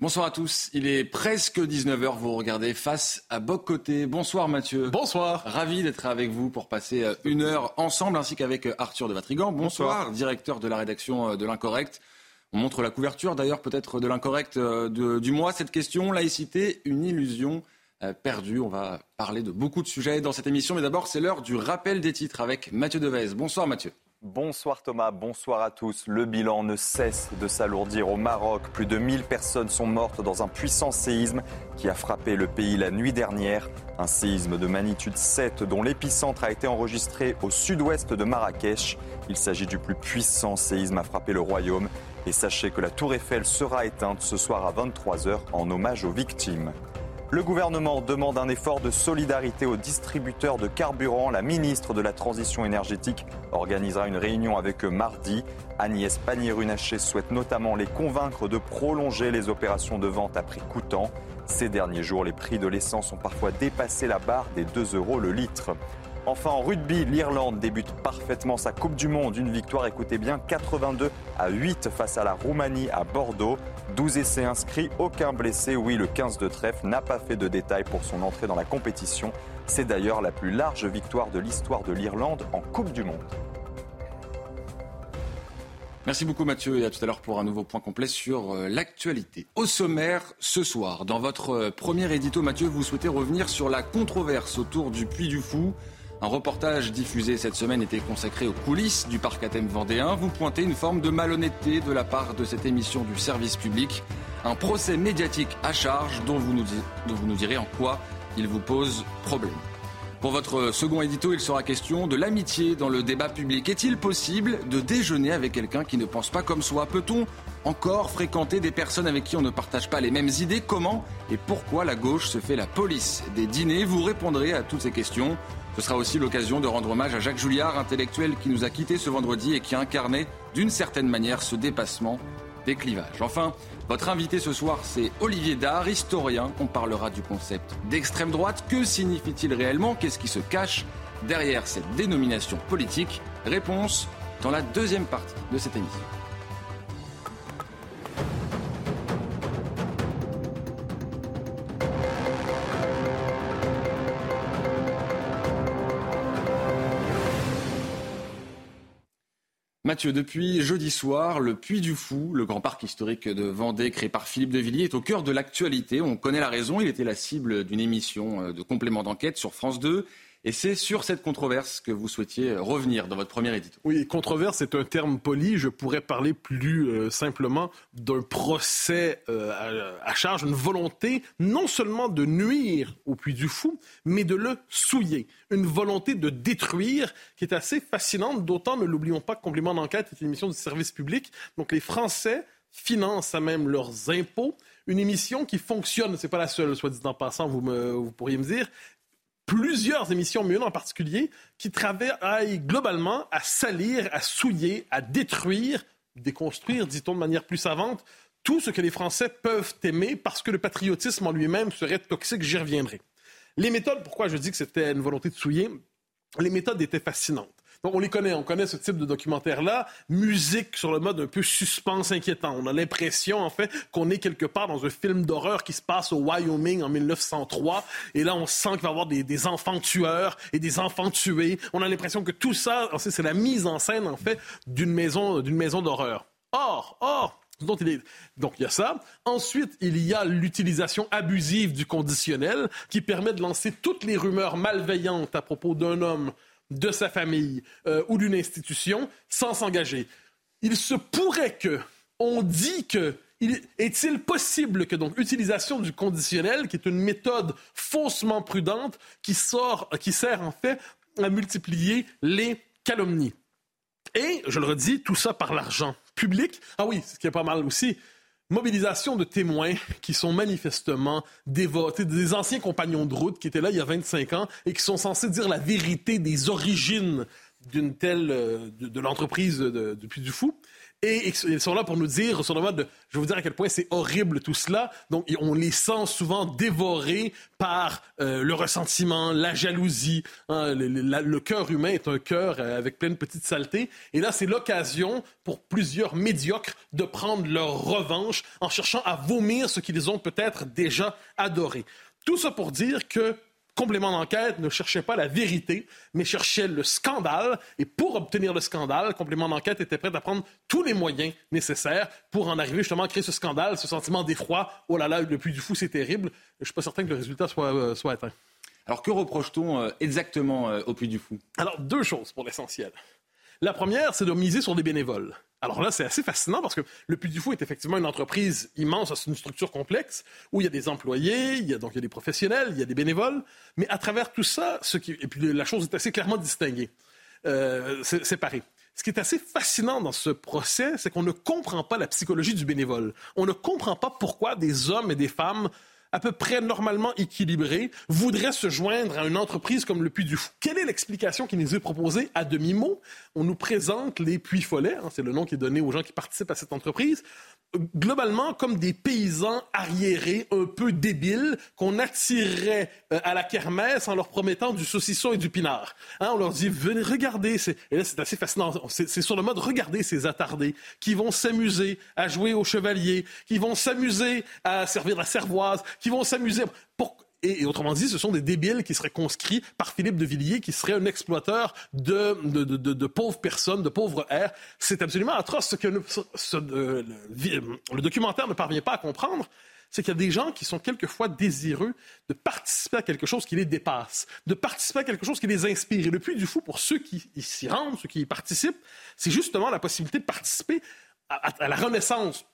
Bonsoir à tous, il est presque 19h, vous regardez face à Boc-Côté. Bonsoir Mathieu. Bonsoir. Ravi d'être avec vous pour passer euh, une heure ensemble, ainsi qu'avec euh, Arthur de Vatrigan. Bonsoir, directeur de la rédaction euh, de l'Incorrect. On montre la couverture d'ailleurs peut-être de l'Incorrect du mois. Cette question, laïcité, une illusion perdue. On va parler de beaucoup de sujets dans cette émission, mais d'abord c'est l'heure du rappel des titres avec Mathieu Devez. Bonsoir Mathieu. Bonsoir Thomas, bonsoir à tous. Le bilan ne cesse de s'alourdir au Maroc. Plus de 1000 personnes sont mortes dans un puissant séisme qui a frappé le pays la nuit dernière. Un séisme de magnitude 7 dont l'épicentre a été enregistré au sud-ouest de Marrakech. Il s'agit du plus puissant séisme à frapper le royaume. Et sachez que la tour Eiffel sera éteinte ce soir à 23h en hommage aux victimes. Le gouvernement demande un effort de solidarité aux distributeurs de carburant. La ministre de la Transition énergétique organisera une réunion avec eux mardi. Agnès Pannier-Runacher souhaite notamment les convaincre de prolonger les opérations de vente à prix coûtant. Ces derniers jours, les prix de l'essence ont parfois dépassé la barre des 2 euros le litre. Enfin, en rugby, l'Irlande débute parfaitement sa Coupe du Monde. Une victoire, écoutez bien, 82 à 8 face à la Roumanie à Bordeaux. 12 essais inscrits, aucun blessé. Oui, le 15 de trèfle n'a pas fait de détails pour son entrée dans la compétition. C'est d'ailleurs la plus large victoire de l'histoire de l'Irlande en Coupe du Monde. Merci beaucoup Mathieu et à tout à l'heure pour un nouveau point complet sur euh, l'actualité. Au sommaire, ce soir, dans votre euh, premier édito, Mathieu, vous souhaitez revenir sur la controverse autour du Puy du Fou. Un reportage diffusé cette semaine était consacré aux coulisses du parc à thème vendéen. Vous pointez une forme de malhonnêteté de la part de cette émission du service public. Un procès médiatique à charge dont vous nous, dont vous nous direz en quoi il vous pose problème. Pour votre second édito, il sera question de l'amitié dans le débat public. Est-il possible de déjeuner avec quelqu'un qui ne pense pas comme soi? Peut-on encore fréquenter des personnes avec qui on ne partage pas les mêmes idées? Comment et pourquoi la gauche se fait la police des dîners? Vous répondrez à toutes ces questions. Ce sera aussi l'occasion de rendre hommage à Jacques Julliard, intellectuel qui nous a quittés ce vendredi et qui incarnait d'une certaine manière ce dépassement des clivages. Enfin, votre invité ce soir, c'est Olivier Dard, historien. On parlera du concept d'extrême droite. Que signifie-t-il réellement? Qu'est-ce qui se cache derrière cette dénomination politique? Réponse dans la deuxième partie de cette émission. Mathieu, depuis jeudi soir, le Puy du Fou, le grand parc historique de Vendée créé par Philippe de Villiers, est au cœur de l'actualité. On connaît la raison, il était la cible d'une émission euh, de complément d'enquête sur France 2. Et c'est sur cette controverse que vous souhaitiez revenir dans votre premier édito. Oui, controverse est un terme poli. Je pourrais parler plus euh, simplement d'un procès euh, à, charge, une volonté non seulement de nuire au Puy du Fou, mais de le souiller. Une volonté de détruire qui est assez fascinante, d'autant ne l'oublions pas Complément d'enquête est une émission du service public. Donc les Français financent à même leurs impôts une émission qui fonctionne, c'est pas la seule, soit dit en passant, vous pourriez me dire, plusieurs émissions, mais en particulier, qui travaillent globalement à salir, à souiller, à détruire, déconstruire, dit-on de manière plus savante, tout ce que les Français peuvent aimer parce que le patriotisme en lui-même serait toxique, j'y reviendrai. Les méthodes, pourquoi je dis que c'était une volonté de souiller, les méthodes étaient fascinantes. Donc, on les connaît, on connaît ce type de documentaire-là. Musique sur le mode un peu suspense inquiétant. On a l'impression, en fait, qu'on est quelque part dans un film d'horreur qui se passe au Wyoming en 1903. Et là, on sent qu'il va y avoir des, enfants tueurs et des enfants tués. On a l'impression que tout ça, c'est la mise en scène, en fait, d'une maison, d'une maison d'horreur. Or, or, donc, il est... Donc, il y a ça. Ensuite, il y a l'utilisation abusive du conditionnel qui permet de lancer toutes les rumeurs malveillantes à propos d'un homme de sa famille euh, ou d'une institution sans s'engager. Il se pourrait que, on dit que, est-il possible que donc utilisation du conditionnel, qui est une méthode faussement prudente, qui, sort, qui sert en fait à multiplier les calomnies. Et, je le redis, tout ça par l'argent public. Ah oui, ce qui est pas mal aussi, mobilisation de témoins qui sont manifestement dévotés, des anciens compagnons de route qui étaient là il y a 25 ans et qui sont censés dire la vérité des origines d'une telle euh, de, l'entreprise depuis du fou et ils sont là pour nous dire, sur le mode de, je vais vous dire à quel point c'est horrible tout cela. Donc, on les sent souvent dévorés par euh, le ressentiment, la jalousie. Hein. le, cœur humain est un cœur euh, avec plein de petites saletés. Et là, c'est l'occasion pour plusieurs médiocres de prendre leur revanche en cherchant à vomir ce qu'ils ont peut-être déjà adoré. Tout ça pour dire que complément d'enquête ne cherchait pas la vérité, mais cherchait le scandale. Et pour obtenir le scandale, complément d'enquête était prêt à prendre tous les moyens nécessaires pour en arriver justement à créer ce scandale, ce sentiment d'effroi. Oh là là, le puits du fou, c'est terrible. Je ne suis pas certain que le résultat soit, euh, soit atteint. Alors que reproche-t-on euh, exactement euh, au puits du fou? Alors deux choses pour l'essentiel. La première, c'est de miser sur des bénévoles. Alors là, c'est assez fascinant parce que le Puy du Fou est effectivement une entreprise immense, c'est une structure complexe où il y a des employés, il y a donc il y a des professionnels, il y a des bénévoles, mais à travers tout ça, ce qui et puis la chose est assez clairement distinguée, euh, séparée. Ce qui est assez fascinant dans ce procès, c'est qu'on ne comprend pas la psychologie du bénévole. On ne comprend pas pourquoi des hommes et des femmes à peu près normalement équilibré, voudrait se joindre à une entreprise comme le Puy du Fou. Quelle est l'explication qui nous est proposée à demi-mot? On nous présente les Puy Follets, hein, c'est le nom qui est donné aux gens qui participent à cette entreprise, globalement comme des paysans arriérés, un peu débiles, qu'on attirerait euh, à la kermesse en leur promettant du saucisson et du pinard. Hein, on leur dit, venez regarder, et là c'est assez fascinant, c'est sur le mode, regardez ces attardés qui vont s'amuser à jouer au chevalier, qui vont s'amuser à servir la cervoise, qui vont s'amuser... Pour... Et, autrement dit, ce sont des débiles qui seraient conscrits par Philippe de Villiers, qui serait un exploiteur de, de, de, pauvres personnes, de pauvres airs. C'est absolument atroce. Ce que le, le, documentaire ne parvient pas à comprendre, c'est qu'il y a des gens qui sont quelquefois désireux de participer à quelque chose qui les dépasse, de participer à quelque chose qui les inspire. Et le puits du fou, pour ceux qui s'y rendent, ceux qui y participent, c'est justement la possibilité de participer à la renaissance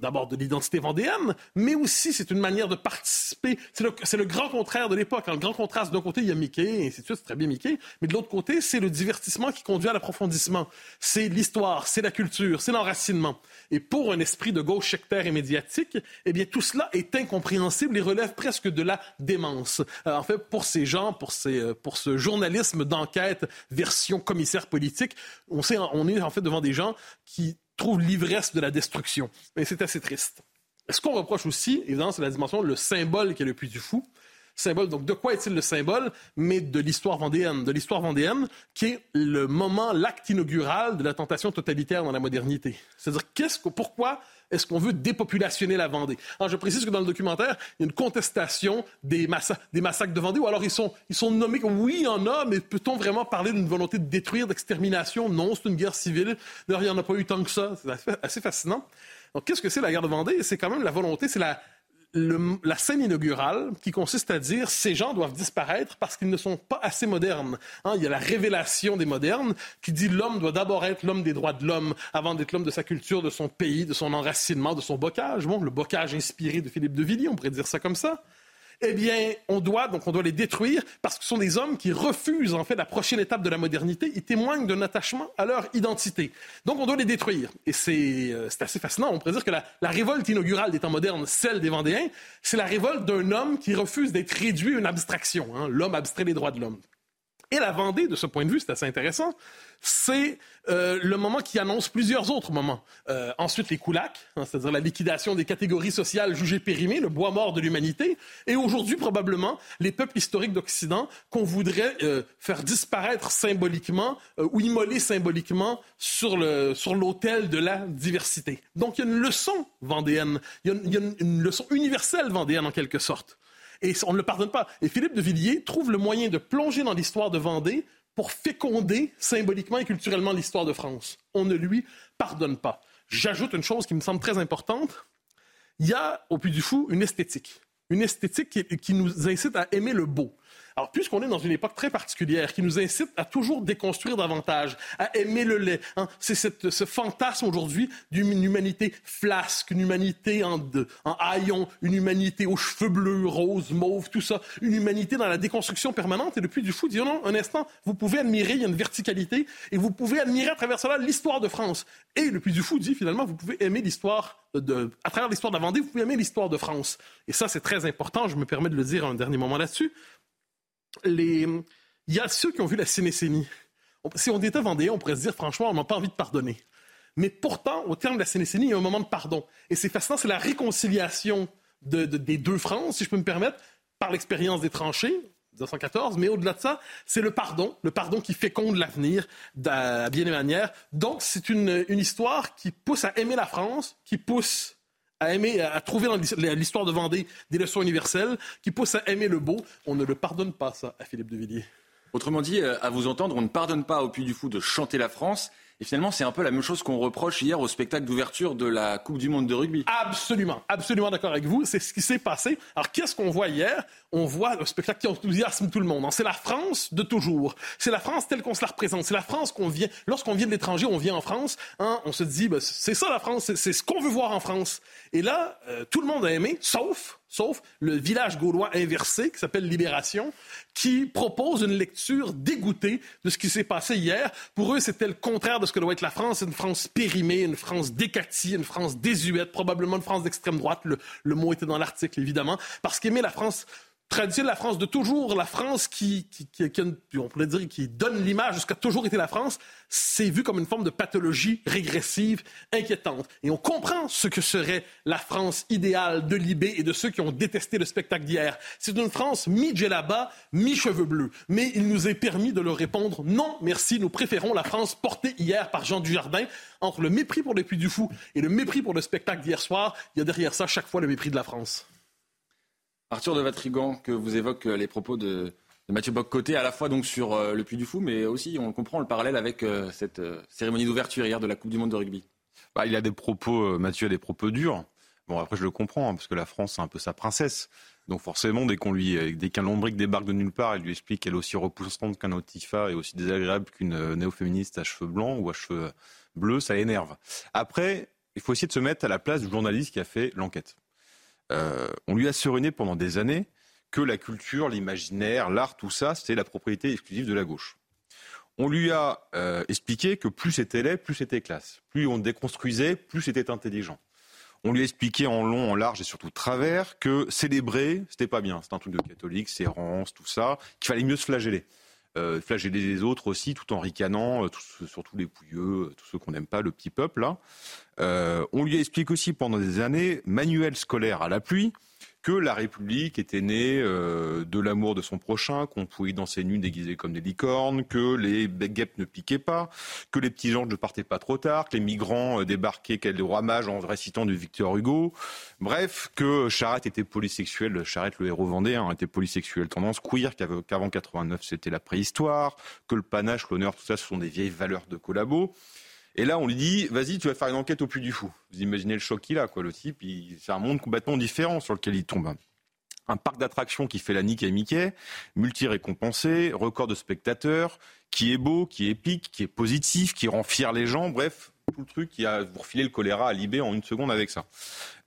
d'abord de l'identité vendéenne, mais aussi c'est une manière de participer. C'est le, le, grand contraire de l'époque. Le grand contraste, d'un côté, il y a Mickey, et ainsi de suite, c'est très bien Mickey, mais de l'autre côté, c'est le divertissement qui conduit à l'approfondissement. C'est l'histoire, c'est la culture, c'est l'enracinement. Et pour un esprit de gauche sectaire et médiatique, eh bien, tout cela est incompréhensible et relève presque de la démence. Euh, en fait, pour ces gens, pour, ces, euh, pour ce journalisme d'enquête version commissaire politique, on, sait, on est en fait devant des gens qui trouve l'ivresse de la destruction. Et c'est assez triste. Ce qu'on reproche aussi, évidemment, c'est la dimension, le symbole qui est le plus du Fou. Symbole, donc de quoi est-il le symbole? Mais de l'histoire vendéenne. De l'histoire vendéenne, qui est le moment, l'acte inaugural de la tentation totalitaire dans la modernité. C'est-à-dire, pourquoi est-ce qu'on veut dépopulationner la Vendée? Alors, je précise que dans le documentaire, il y a une contestation des, massacres de Vendée, ou alors ils sont, ils sont nommés oui, il y en a, mais peut-on vraiment parler d'une volonté de détruire, d'extermination? Non, c'est une guerre civile. D'ailleurs, il n'y en a pas eu tant que ça. C'est assez fascinant. Donc, qu'est-ce que c'est la guerre de Vendée? C'est quand même la volonté, c'est la, la scène inaugurale qui consiste à dire ces gens doivent disparaître parce qu'ils ne sont pas assez modernes. Hein, il y a la révélation des modernes qui dit l'homme doit d'abord être l'homme des droits de l'homme avant d'être l'homme de sa culture, de son pays, de son enracinement, de son bocage. Bon, le bocage inspiré de Philippe de Villiers, on pourrait dire ça comme ça eh bien, on doit, donc on doit les détruire parce que ce sont des hommes qui refusent, en fait, la prochaine étape de la modernité. Ils témoignent d'un attachement à leur identité. Donc, on doit les détruire. Et c'est euh, assez fascinant. On pourrait dire que la, révolte inaugurale des temps modernes, celle des Vendéens, c'est la révolte d'un homme qui refuse d'être réduit à une abstraction. Hein. L'homme abstrait les droits de l'homme. Et la Vendée, de ce point de vue, c'est assez intéressant, c'est euh, le moment qui annonce plusieurs autres moments. Euh, ensuite, les coulacs, hein, c'est-à-dire la liquidation des catégories sociales jugées périmées, le bois mort de l'humanité. Et aujourd'hui, probablement, les peuples historiques d'Occident qu'on voudrait euh, faire disparaître symboliquement ou immoler symboliquement sur l'autel sur de la diversité. Donc, il y a une leçon vendéenne, il y a, y a une leçon universelle vendéenne en quelque sorte. Et on ne le pardonne pas. Et Philippe de Villiers trouve le moyen de plonger dans l'histoire de Vendée pour féconder symboliquement et culturellement l'histoire de France. On ne lui pardonne pas. J'ajoute une chose qui me semble très importante. Il y a au Puy du Fou une esthétique. Une esthétique qui, qui nous incite à aimer le beau. Alors, puisqu'on est dans une époque très particulière qui nous incite à toujours déconstruire davantage, à aimer le lait, hein, c'est ce fantasme aujourd'hui d'une humanité flasque, une humanité en, en haillons, une humanité aux cheveux bleus, roses, mauves, tout ça, une humanité dans la déconstruction permanente. Et depuis du fou, dit non, un instant, vous pouvez admirer, il y a une verticalité, et vous pouvez admirer à travers cela l'histoire de France. Et le Puy du Fou dit finalement, vous pouvez aimer l'histoire à travers l'histoire de la Vendée, vous pouvez aimer l'histoire de France. Et ça, c'est très important. Je me permets de le dire un dernier moment là-dessus. Les... Il y a ceux qui ont vu la Sénécénie. Si on était vendéen, on pourrait se dire, franchement, on n'a pas envie de pardonner. Mais pourtant, au terme de la Sénécénie, il y a un moment de pardon. Et c'est fascinant, c'est la réconciliation de, des deux France, si je peux me permettre, par l'expérience des tranchées, 1914, mais au-delà de ça, c'est le pardon, le pardon qui féconde l'avenir à bien des manières. Donc, c'est une, histoire qui pousse à aimer la France, qui pousse à aimer, à trouver l'histoire de Vendée des leçons universelles, qui pousse à aimer le beau. On ne le pardonne pas, ça, à Philippe de Villiers. Autrement dit, euh, à vous entendre, on ne pardonne pas au Puy du Fou de chanter la France, et finalement, c'est un peu la même chose qu'on reproche hier au spectacle d'ouverture de la Coupe du Monde de rugby. Absolument, absolument d'accord avec vous. C'est ce qui s'est passé. Alors, qu'est-ce qu'on voit hier? On voit un spectacle qui enthousiasme tout le monde. C'est la France de toujours. C'est la France telle qu'on se la représente. C'est la France qu'on vient. Lorsqu'on vient de l'étranger, on vient en France. Hein, on se dit, ben, c'est ça la France. C'est ce qu'on veut voir en France. Et là, euh, tout le monde a aimé, sauf sauf le village gaulois inversé qui s'appelle Libération, qui propose une lecture dégoûtée de ce qui s'est passé hier. Pour eux, c'était le contraire de ce que doit être la France, une France périmée, une France décatie, une France désuète, probablement une France d'extrême droite. Le, le mot était dans l'article, évidemment, parce qu'aimer la France tradition de la France de toujours, la France qui, qui, qui, on pourrait dire, qui donne l'image de ce qu'a toujours été la France, c'est vu comme une forme de pathologie régressive, inquiétante. Et on comprend ce que serait la France idéale de Libé et de ceux qui ont détesté le spectacle d'hier. C'est une France mi-djellaba, mi-cheveux bleus. Mais il nous est permis de leur répondre non, merci, nous préférons la France portée hier par Jean Dujardin. Entre le mépris pour les Puy du Fou et le mépris pour le spectacle d'hier soir, il y a derrière ça chaque fois le mépris de la France. Arthur de Vatrigan, que vous évoquez les propos de, Mathieu Bock-Côté, à la fois donc sur euh, le Puy du Fou, mais aussi on comprend le parallèle avec euh, cette euh, cérémonie d'ouverture hier de la Coupe du Monde de rugby. Bah, il a des propos, Mathieu a des propos durs. Bon, après je le comprends, hein, parce que la France c'est un peu sa princesse. Donc forcément, dès qu'on lui, dès qu'un lombric débarque de nulle part, il lui explique qu'elle est aussi repoussante qu'un Otifa et aussi désagréable qu'une néo-féministe à cheveux blancs ou à cheveux bleus, ça énerve. Après, il faut essayer de se mettre à la place du journaliste qui a fait l'enquête. Euh, on lui a serené pendant des années que la culture, l'imaginaire, l'art, tout ça, c'était la propriété exclusive de la gauche. On lui a euh, expliqué que plus c'était laid, plus c'était classe. Plus on déconstruisait, plus c'était intelligent. On lui a expliqué en long, en large et surtout travers que célébrer, c'était pas bien. C'est un truc de catholique, c'est rance, tout ça, qu'il fallait mieux se flageller. Euh, flageller les autres aussi, tout en ricanant, surtout les pouilleux, tous ceux qu'on n'aime pas, le petit peuple là. Euh, on lui explique aussi pendant des années, manuel scolaire à la pluie, que la République était née euh, de l'amour de son prochain, qu'on pouvait danser nu déguisé comme des licornes, que les guêpes ne piquaient pas, que les petits anges ne partaient pas trop tard, que les migrants euh, débarquaient qu'elle le roi mage en récitant du Victor Hugo. Bref, que Charette était polysexuel, Charette le héros vendéen était polysexuel, tendance queer, qu'avant 89 c'était la préhistoire, que le panache, l'honneur, tout ça ce sont des vieilles valeurs de collabo. Et là, on lui dit, vas-y, tu vas faire une enquête au plus du Fou. Vous imaginez le choc qu'il a, quoi. Le type, c'est un monde complètement différent sur lequel il tombe. Un parc d'attractions qui fait la nique à Mickey, multi-récompensé, record de spectateurs, qui est beau, qui est épique, qui est positif, qui rend fier les gens. Bref, tout le truc qui a vous refiler le choléra à Libé en une seconde avec ça.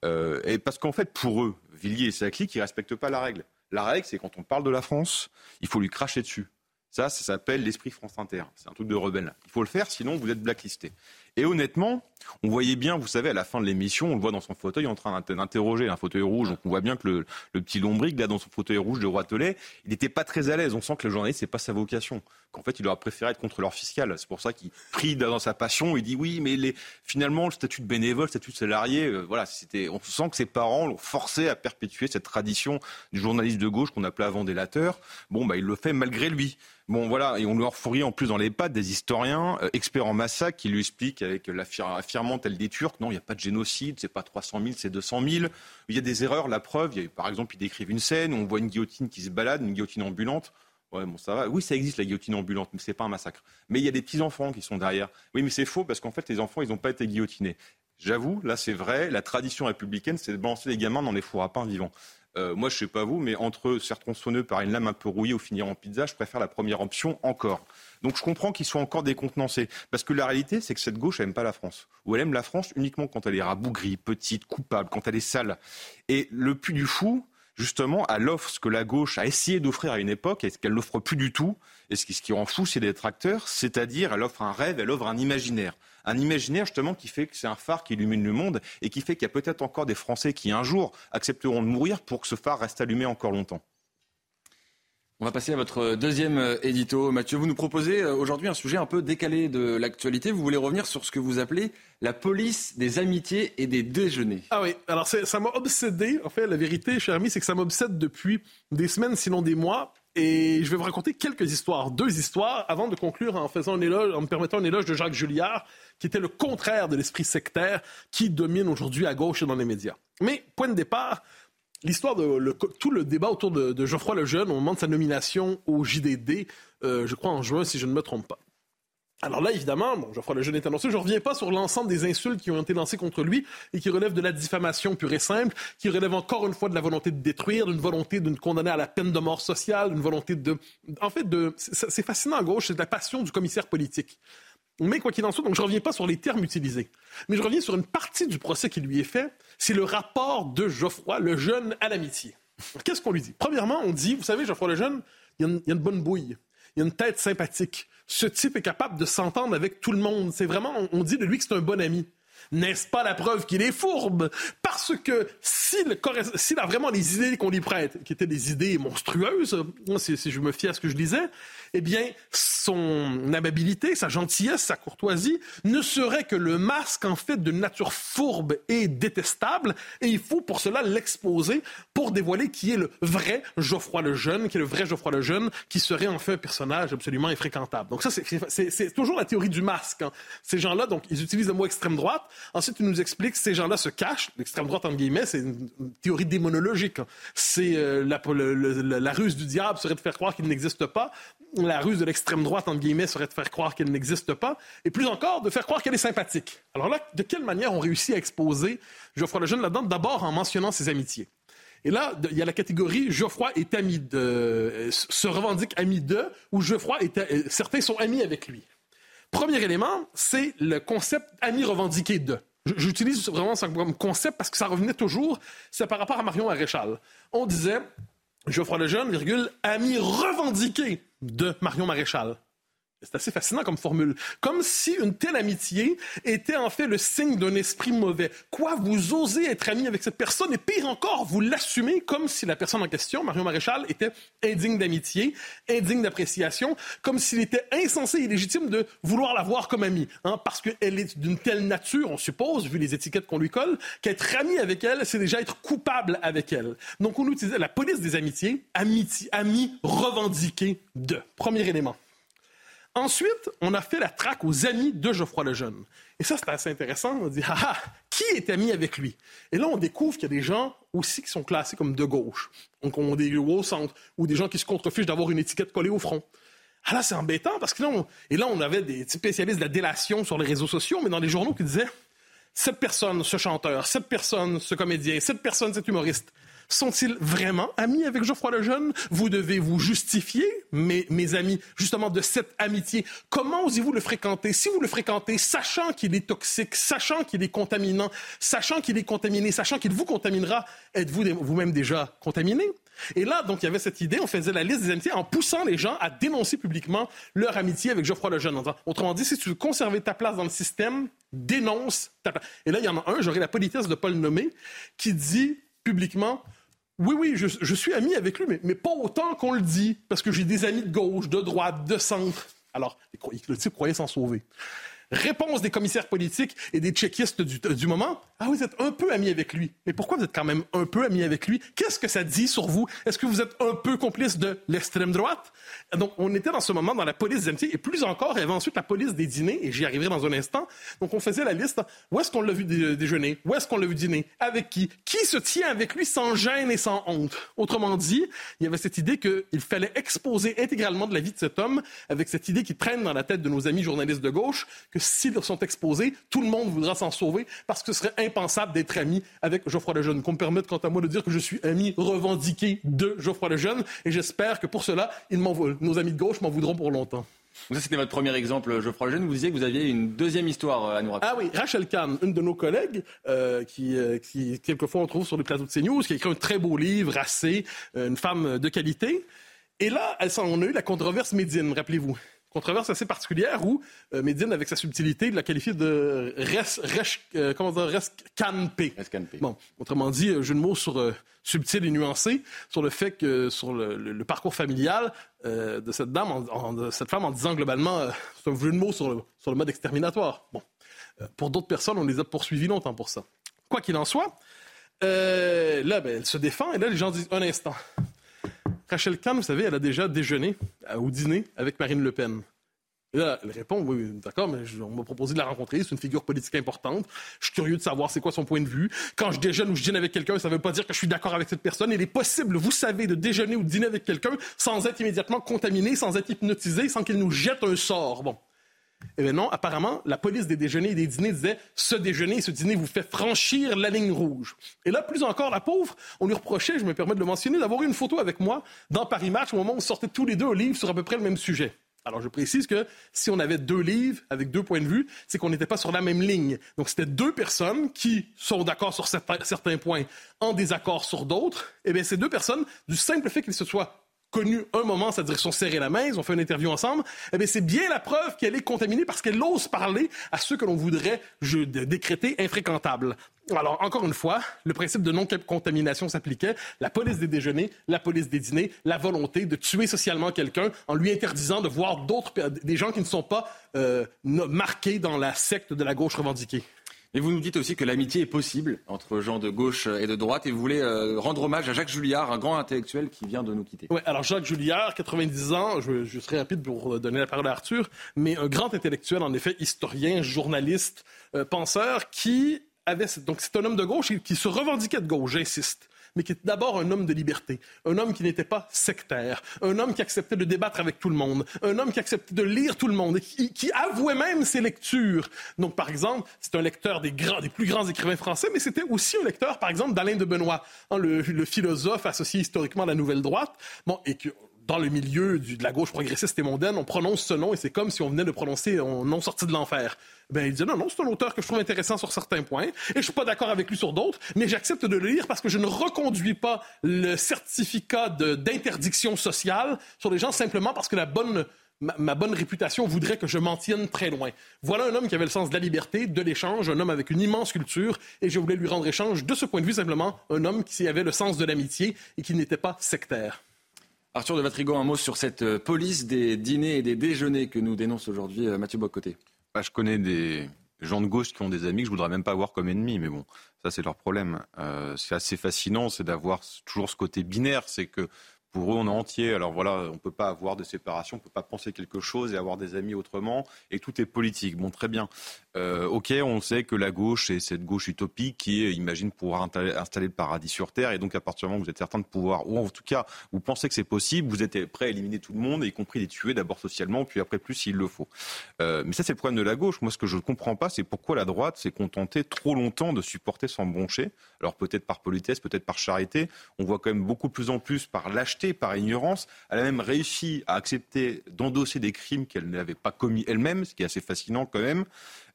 Euh, et parce qu'en fait, pour eux, Villiers et sa clique, ils respectent pas la règle. La règle, c'est quand on parle de la France, il faut lui cracher dessus. Ça, ça s'appelle l'esprit France Inter. C'est un truc de rebelle. Il faut le faire, sinon vous êtes blacklisté. Et honnêtement, on voyait bien, vous savez, à la fin de l'émission, on le voit dans son fauteuil en train d'interroger un fauteuil rouge. Donc on voit bien que le, petit lombric, là, dans son fauteuil rouge de Roitelet, il n'était pas très à l'aise. On sent que le journaliste, c'est pas sa vocation. Qu'en fait, il aurait préféré être contrôleur fiscal. C'est pour ça qu'il prie dans sa passion. Il dit oui, mais finalement, le statut de bénévole, le statut de salarié, euh, voilà, c'était, on sent que ses parents l'ont forcé à perpétuer cette tradition du journaliste de gauche qu'on appelait avant délateur. Bon, bah, il le fait malgré lui. Bon, voilà, et on lui fourrit en plus dans les pattes des historiens euh, experts en massacre qui lui expliquent avec l'affirmant tel des Turcs, non, il n'y a pas de génocide, c'est pas 300 000, c'est 200 000. Il y a des erreurs, la preuve, il y a, par exemple, ils décrivent une scène où on voit une guillotine qui se balade, une guillotine ambulante. Ouais, bon, ça va. Oui, ça existe, la guillotine ambulante, mais c'est pas un massacre. Mais il y a des petits-enfants qui sont derrière. Oui, mais c'est faux parce qu'en fait, les enfants, ils n'ont pas été guillotinés. J'avoue, là, c'est vrai, la tradition républicaine, c'est de balancer les gamins dans les fours à pain vivants. Euh, moi, je sais pas vous, mais entre se faire tronçonner par une lame un peu rouillée ou finir en pizza, je préfère la première option encore. Donc je comprends qu'ils soient encore décontenancés. Parce que la réalité, c'est que cette gauche n'aime pas la France. Ou elle aime la France uniquement quand elle est rabougrie, petite, coupable, quand elle est sale. Et le plus du fou, justement, elle offre ce que la gauche a essayé d'offrir à une époque et ce qu'elle n'offre plus du tout. Et ce qui, ce qui rend fou, c'est des détracteurs. C'est-à-dire, elle offre un rêve, elle offre un imaginaire. Un imaginaire, justement, qui fait que c'est un phare qui illumine le monde et qui fait qu'il y a peut-être encore des Français qui, un jour, accepteront de mourir pour que ce phare reste allumé encore longtemps. On va passer à votre deuxième euh, édito. Mathieu, vous nous proposez euh, aujourd'hui un sujet un peu décalé de l'actualité. Vous voulez revenir sur ce que vous appelez la police des amitiés et des déjeuners. Ah oui, alors ça m'a obsédé. En fait, la vérité, cher ami, c'est que ça m'obsède depuis des semaines, sinon des mois. Et je vais vous raconter quelques histoires, deux histoires, avant de conclure en faisant un éloge, en me permettant un éloge de Jacques Julliard, qui était le contraire de l'esprit sectaire qui domine aujourd'hui à gauche et dans les médias. Mais, point de départ, l'histoire de tout le débat autour de, Geoffroy Lejeune au moment de sa nomination au JDD, euh, je crois en juin, si je ne me trompe pas. Alors là, évidemment, Geoffroy Lejeune est annoncé. Je ne reviens pas sur l'ensemble des insultes qui ont été lancées contre lui et qui relèvent de la diffamation pure et simple, qui relèvent encore une fois de la volonté de détruire, d'une volonté de nous condamner à la peine de mort sociale, d'une volonté de... En fait, c'est fascinant à gauche, c'est la passion du commissaire politique. Mais quoi qu'il en soit, donc je ne reviens pas sur les termes utilisés, mais je reviens sur une partie du procès qui lui est fait, c'est le rapport de Geoffroy le jeune à l'amitié. Qu'est-ce qu'on lui dit? Premièrement, on dit, vous savez, Geoffroy le jeune, il y, a une, bonne bouille, il y a une tête sympathique. Ce type est capable de s'entendre avec tout le monde. C'est vraiment, on dit de lui que c'est un bon ami. N'est-ce pas la preuve qu'il est fourbe? Parce que s'il, a vraiment les idées qu'on lui prête, qui étaient des idées monstrueuses, si, si je me fie à ce que je disais, eh bien, son amabilité, sa gentillesse, sa courtoisie ne serait que le masque, en fait, d'une nature fourbe et détestable. Et il faut pour cela l'exposer pour dévoiler qui est le vrai Geoffroy le Jeune, qui est le vrai Geoffroy le Jeune, qui serait en fait un personnage absolument infréquentable. Donc ça, c'est toujours la théorie du masque. Hein. Ces gens-là, donc, ils utilisent le mot extrême droite. Ensuite, ils nous expliquent que ces gens-là se cachent. L'extrême droite, en guillemets, c'est une théorie démonologique. C'est euh, la, la ruse du diable serait de faire croire qu'il n'existe pas la ruse de l'extrême droite, entre guillemets, serait de faire croire qu'elle n'existe pas, et plus encore, de faire croire qu'elle est sympathique. Alors là, de quelle manière on réussit à exposer Geoffroy Lejeune là-dedans? D'abord en mentionnant ses amitiés. Et là, il y a la catégorie Geoffroy est ami de, se revendique ami de, ou Geoffroy est, euh, certains sont amis avec lui. Premier élément, c'est le concept ami revendiqué de. J'utilise vraiment ce concept parce que ça revenait toujours, c'est par rapport à Marion Maréchal. On disait, Geoffroy Lejeune, virgule, ami revendiqué de Marion Maréchal. C'est assez fascinant comme formule. Comme si une telle amitié était en fait le signe d'un esprit mauvais. Quoi, vous osez être ami avec cette personne? Et pire encore, vous l'assumez comme si la personne en question, Marion Maréchal, était indigne d'amitié, indigne d'appréciation, comme s'il était insensé et illégitime de vouloir la voir comme amie. Hein, parce qu'elle est d'une telle nature, on suppose, vu les étiquettes qu'on lui colle, qu'être ami avec elle, c'est déjà être coupable avec elle. Donc on utilisait la police des amitiés, amitié, ami revendiqué de. Premier élément. Ensuite, on a fait la traque aux amis de Geoffroy Lejeune. Et ça, c'est assez intéressant. On dit, ah, ah, qui est ami avec lui? Et là, on découvre qu'il y a des gens aussi qui sont classés comme de gauche. Donc, on des au centre, ou des gens qui se contrefichent d'avoir une étiquette collée au front. Ah là, c'est embêtant parce que là, on... et là, on avait des spécialistes de la délation sur les réseaux sociaux, mais dans les journaux qui disaient, cette personne, ce chanteur, cette personne, ce comédien, cette personne, cet humoriste, sont-ils vraiment amis avec Geoffroy Lejeune? Vous devez vous justifier, mes, mes amis, justement de cette amitié. Comment osez-vous le fréquenter? Si vous le fréquentez, sachant qu'il est toxique, sachant qu'il est contaminant, sachant qu'il est contaminé, sachant qu'il vous contaminera, êtes-vous vous-même déjà contaminé? Et là, donc, il y avait cette idée, on faisait la liste des amitiés en poussant les gens à dénoncer publiquement leur amitié avec Geoffroy Lejeune. Autrement dit, si tu veux conserver ta place dans le système, dénonce ta place. Et là, il y en a un, j'aurais la politesse de ne pas le nommer, qui dit publiquement oui, oui, je, suis ami avec lui, mais, mais pas autant qu'on le dit, parce que j'ai des amis de gauche, de droite, de centre. Alors, le type croyait s'en sauver. Réponse des commissaires politiques et des tchéquistes du, du, moment. Ah, vous êtes un peu ami avec lui. Mais pourquoi vous êtes quand même un peu ami avec lui? Qu'est-ce que ça dit sur vous? Est-ce que vous êtes un peu complice de l'extrême droite? Donc, on était dans ce moment dans la police des amitiés et plus encore, il y avait ensuite la police des dîners et j'y arriverai dans un instant. Donc, on faisait la liste. Où est-ce qu'on l'a vu déjeuner? Où est-ce qu'on l'a vu dîner? Avec qui? Qui se tient avec lui sans gêne et sans honte? Autrement dit, il y avait cette idée qu'il fallait exposer intégralement de la vie de cet homme avec cette idée qui traîne dans la tête de nos amis journalistes de gauche que s'ils sont exposés, tout le monde voudra s'en sauver parce que ce serait impensable d'être ami avec Geoffroy Lejeune. Qu'on me permette, quant à moi, de dire que je suis ami revendiqué de Geoffroy Lejeune et j'espère que pour cela, nos amis de gauche m'en voudront pour longtemps. Ça, c'était votre premier exemple, Geoffroy Lejeune. Vous disiez que vous aviez une deuxième histoire euh, à nous raconter. Ah oui, Rachel Kahn, une de nos collègues, euh, qui, euh, qui, quelquefois, on trouve sur les plateaux de CNews, qui a écrit un très beau livre, assez, une femme de qualité. Et là, on a eu la controverse Médine, rappelez-vous controverse assez particulière où euh, Médine, avec sa subtilité, l'a qualifié de res, res, euh, comment dire, rescanpé. Bon, autrement dit, un jeu de mots sur euh, subtil et nuancé, sur le fait que sur le, parcours familial de cette dame, en, de cette femme, en disant globalement, c'est un jeu de mots sur le, sur le mode exterminatoire. Bon, pour d'autres personnes, on les a poursuivis longtemps pour ça. Quoi qu'il en soit, là, ben, elle se défend et là, les gens disent un instant. Rachel Kahn, vous savez, elle a déjà déjeuné ou dîné avec Marine Le Pen. Là, elle répond, oui, d'accord, mais on m'a proposé de la rencontrer, c'est une figure politique importante. Je suis curieux de savoir c'est quoi son point de vue. Quand je déjeune ou je dîne avec quelqu'un, ça ne veut pas dire que je suis d'accord avec cette personne. Il est possible, vous savez, de déjeuner ou de dîner avec quelqu'un sans être immédiatement contaminé, sans être hypnotisé, sans qu'il nous jette un sort. Bon. Eh bien non, apparemment, la police des déjeuners et des dîners disait ce déjeuner et ce dîner vous fait franchir la ligne rouge. Et là, plus encore, la pauvre, on lui reprochait, je me permets de le mentionner, d'avoir eu une photo avec moi dans Paris Match au moment où on sortait tous les deux un livre sur à peu près le même sujet. Alors, je précise que si on avait deux livres avec deux points de vue, c'est qu'on n'était pas sur la même ligne. Donc, c'était deux personnes qui sont d'accord sur certains, points, en désaccord sur d'autres. Eh bien, ces deux personnes, du simple fait qu'ils se soient connu un moment, c'est-à-dire qu'ils sont serrés la main, ils ont fait une interview ensemble, eh bien, c'est bien la preuve qu'elle est contaminée parce qu'elle ose parler à ceux que l'on voudrait décréter infréquentables. Alors, encore une fois, le principe de non-contamination s'appliquait. La police des déjeuners, la police des dîners, la volonté de tuer socialement quelqu'un en lui interdisant de voir d'autres, des gens qui ne sont pas euh, marqués dans la secte de la gauche revendiquée. Et vous nous dites aussi que l'amitié est possible entre gens de gauche et de droite. Et vous voulez euh, rendre hommage à Jacques Julliard, un grand intellectuel qui vient de nous quitter. Oui, alors Jacques Julliard, 90 ans, je, serai rapide pour donner la parole à Arthur, mais un grand intellectuel, en effet, historien, journaliste, euh, penseur, qui avait. Donc, c'est un homme de gauche qui se revendiquait de gauche, j'insiste mais qui était d'abord un homme de liberté, un homme qui n'était pas sectaire, un homme qui acceptait de débattre avec tout le monde, un homme qui acceptait de lire tout le monde, et qui, avouait même ses lectures. Donc, par exemple, c'est un lecteur des, grands, des plus grands écrivains français, mais c'était aussi un lecteur, par exemple, d'Alain de Benoît, hein, le, le, philosophe associé historiquement à la Nouvelle Droite, bon, et que dans le milieu de la gauche progressiste et mondaine, on prononce ce nom et c'est comme si on venait de prononcer un nom sorti de l'enfer. Ben, il dit non, non, c'est un auteur que je trouve intéressant sur certains points et je suis pas d'accord avec lui sur d'autres, mais j'accepte de le lire parce que je ne reconduis pas le certificat d'interdiction sociale sur les gens simplement parce que bonne, ma, bonne réputation voudrait que je m'en tienne très loin. Voilà un homme qui avait le sens de la liberté, de l'échange, un homme avec une immense culture, et je voulais lui rendre échange de ce point de vue simplement un homme qui avait le sens de l'amitié et qui n'était pas sectaire. Arthur de Vatrigan, un mot sur cette euh, police des dîners et des déjeuners que nous dénonce aujourd'hui euh, Mathieu Bocoté. Bah, je connais des gens de gauche qui ont des amis que je voudrais même pas avoir comme ennemis, mais bon, ça c'est leur problème. Euh, c'est assez fascinant, c'est d'avoir toujours ce côté binaire, c'est que pour eux, on est entier. Alors voilà, on ne peut pas avoir de séparation, on ne peut pas penser quelque chose et avoir des amis autrement, et tout est politique. Bon, très bien. Euh, ok, on sait que la gauche est cette gauche utopique qui imagine pouvoir installer le paradis sur Terre, et donc à partir du moment où vous êtes certain de pouvoir, ou en tout cas, vous pensez que c'est possible, vous êtes prêt à éliminer tout le monde, y compris les tuer d'abord socialement, puis après plus s'il le faut. Euh, mais ça, c'est le problème de la gauche. Moi, ce que je ne comprends pas, c'est pourquoi la droite s'est contentée trop longtemps de supporter sans broncher. Alors peut-être par politesse, peut-être par charité. On voit quand même beaucoup plus en plus par lâcheté, par ignorance. Elle a même réussi à accepter d'endosser des crimes qu'elle n'avait pas commis elle-même, ce qui est assez fascinant quand même.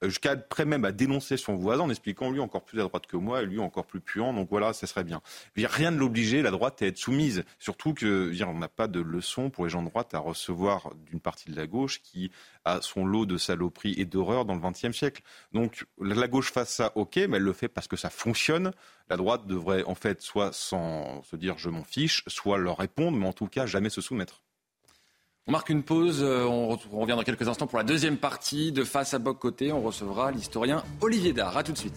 Jusqu'à près même à dénoncer son voisin en expliquant lui encore plus à droite que moi et lui encore plus puant. Donc voilà, ça serait bien. Rien ne l'obligeait, la droite, à être soumise. Surtout que on n'a pas de leçon pour les gens de droite à recevoir d'une partie de la gauche qui a son lot de saloperies et d'horreurs dans le XXe siècle. Donc la gauche fasse ça, ok, mais elle le fait parce que ça fonctionne. La droite devrait en fait soit sans se dire je m'en fiche, soit leur répondre, mais en tout cas jamais se soumettre. On marque une pause, euh, on revient dans quelques instants pour la deuxième partie de Face à Boc Côté. On recevra l'historien Olivier Dard. A tout de suite.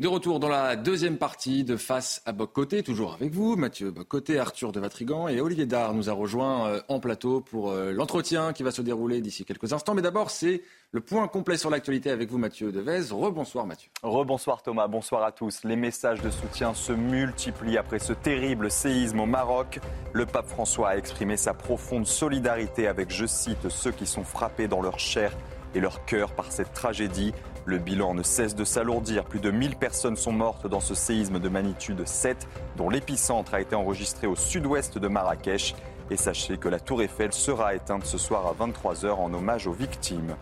De retour dans la deuxième partie de Face à Boc-Côté, toujours avec vous, Mathieu Boc-Côté, Arthur de Vatrigan et Olivier Dard nous a rejoint euh, en plateau pour euh, l'entretien qui va se dérouler d'ici quelques instants. Mais d'abord, c'est le point complet sur l'actualité avec vous, Mathieu Devez. Rebonsoir, Mathieu. Rebonsoir, Thomas. Bonsoir à tous. Les messages de soutien se multiplient après ce terrible séisme au Maroc. Le pape François a exprimé sa profonde solidarité avec, je cite, ceux qui sont frappés dans leur chair et leur cœur par cette tragédie. Le bilan ne cesse de s'alourdir. Plus de 1000 personnes sont mortes dans ce séisme de magnitude 7, dont l'épicentre a été enregistré au sud-ouest de Marrakech. Et sachez que la tour Eiffel sera éteinte ce soir à 23h en hommage aux victimes.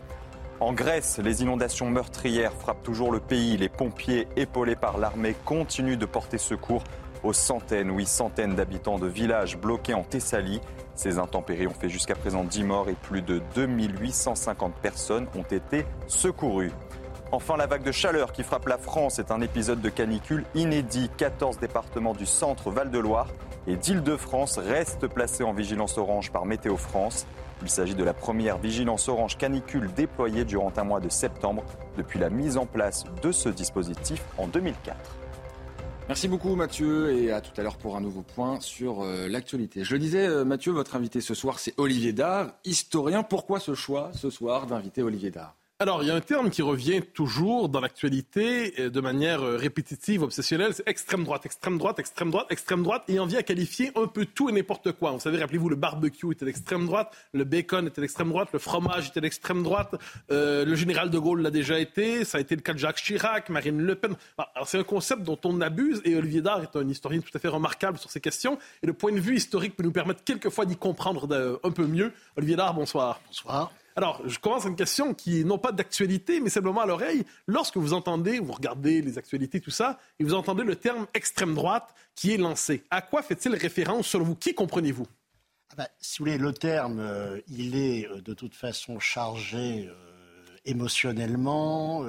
En Grèce, les inondations meurtrières frappent toujours le pays. Les pompiers, épaulés par l'armée, continuent de porter secours aux centaines, oui, centaines d'habitants de villages bloqués en Thessalie. Ces intempéries ont fait jusqu'à présent 10 morts et plus de 2850 personnes ont été secourues. Enfin, la vague de chaleur qui frappe la France est un épisode de canicule inédit. 14 départements du centre Val-de-Loire et d'Île-de-France restent placés en vigilance orange par Météo France. Il s'agit de la première vigilance orange canicule déployée durant un mois de septembre depuis la mise en place de ce dispositif en 2004. Merci beaucoup Mathieu et à tout à l'heure pour un nouveau point sur euh, l'actualité. Je le disais euh, Mathieu, votre invité ce soir c'est Olivier Dard, historien. Pourquoi ce choix ce soir d'inviter Olivier Dard? Alors, il y a un terme qui revient toujours dans l'actualité euh, de manière euh, répétitive, obsessionnelle, c'est extrême droite, extrême droite, extrême droite, extrême droite, et on vient à qualifier un peu tout et n'importe quoi. Vous savez, rappelez-vous, le barbecue était d'extrême droite, le bacon était d'extrême droite, le fromage était d'extrême droite, euh, le général de Gaulle l'a déjà été, ça a été le cas de Jacques Chirac, Marine Le Pen. Alors, c'est un concept dont on abuse, et Olivier Dard est un historien tout à fait remarquable sur ces questions, et le point de vue historique peut nous permettre quelquefois d'y comprendre un peu mieux. Olivier Dard, bonsoir. Bonsoir. Alors, je commence une question qui non pas d'actualité, mais simplement à l'oreille. Lorsque vous entendez, vous regardez les actualités, tout ça, et vous entendez le terme extrême droite qui est lancé, à quoi fait-il référence selon vous? Qui comprenez-vous? Ah ben, Si vous voulez, le terme, euh, il est euh, de toute façon chargé euh, émotionnellement,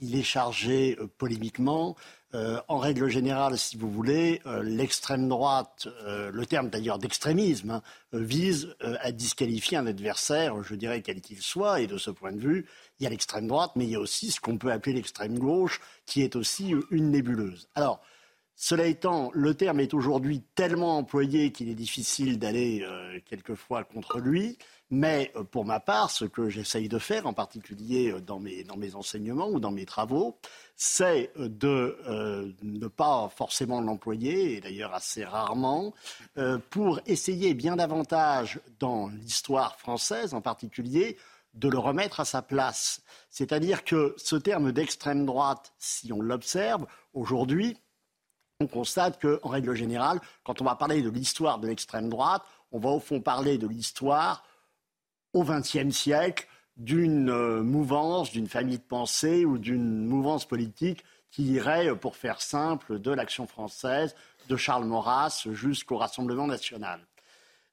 il est chargé polémiquement. Euh, en règle générale, si vous voulez, euh, l'extrême droite, euh, le terme d'ailleurs d'extrémisme, hein, vise à disqualifier un adversaire, je dirais quel qu'il soit, et de ce point de vue, il y a l'extrême droite, mais il y a aussi ce qu'on peut appeler l'extrême gauche, qui est aussi une nébuleuse. Alors, cela étant, le terme est aujourd'hui tellement employé qu'il est difficile d'aller quelquefois contre lui. Mais pour ma part, ce que j'essaye de faire, en particulier dans mes, dans mes enseignements ou dans mes travaux, c'est de euh, ne pas forcément l'employer, et d'ailleurs assez rarement, euh, pour essayer bien davantage dans l'histoire française en particulier de le remettre à sa place. C'est-à-dire que ce terme d'extrême droite, si on l'observe aujourd'hui, on constate qu'en règle générale, quand on va parler de l'histoire de l'extrême droite, on va au fond parler de l'histoire au XXe siècle, d'une euh, mouvance, d'une famille de pensée ou d'une mouvance politique qui irait, pour faire simple, de l'action française, de Charles Maurras jusqu'au Rassemblement national.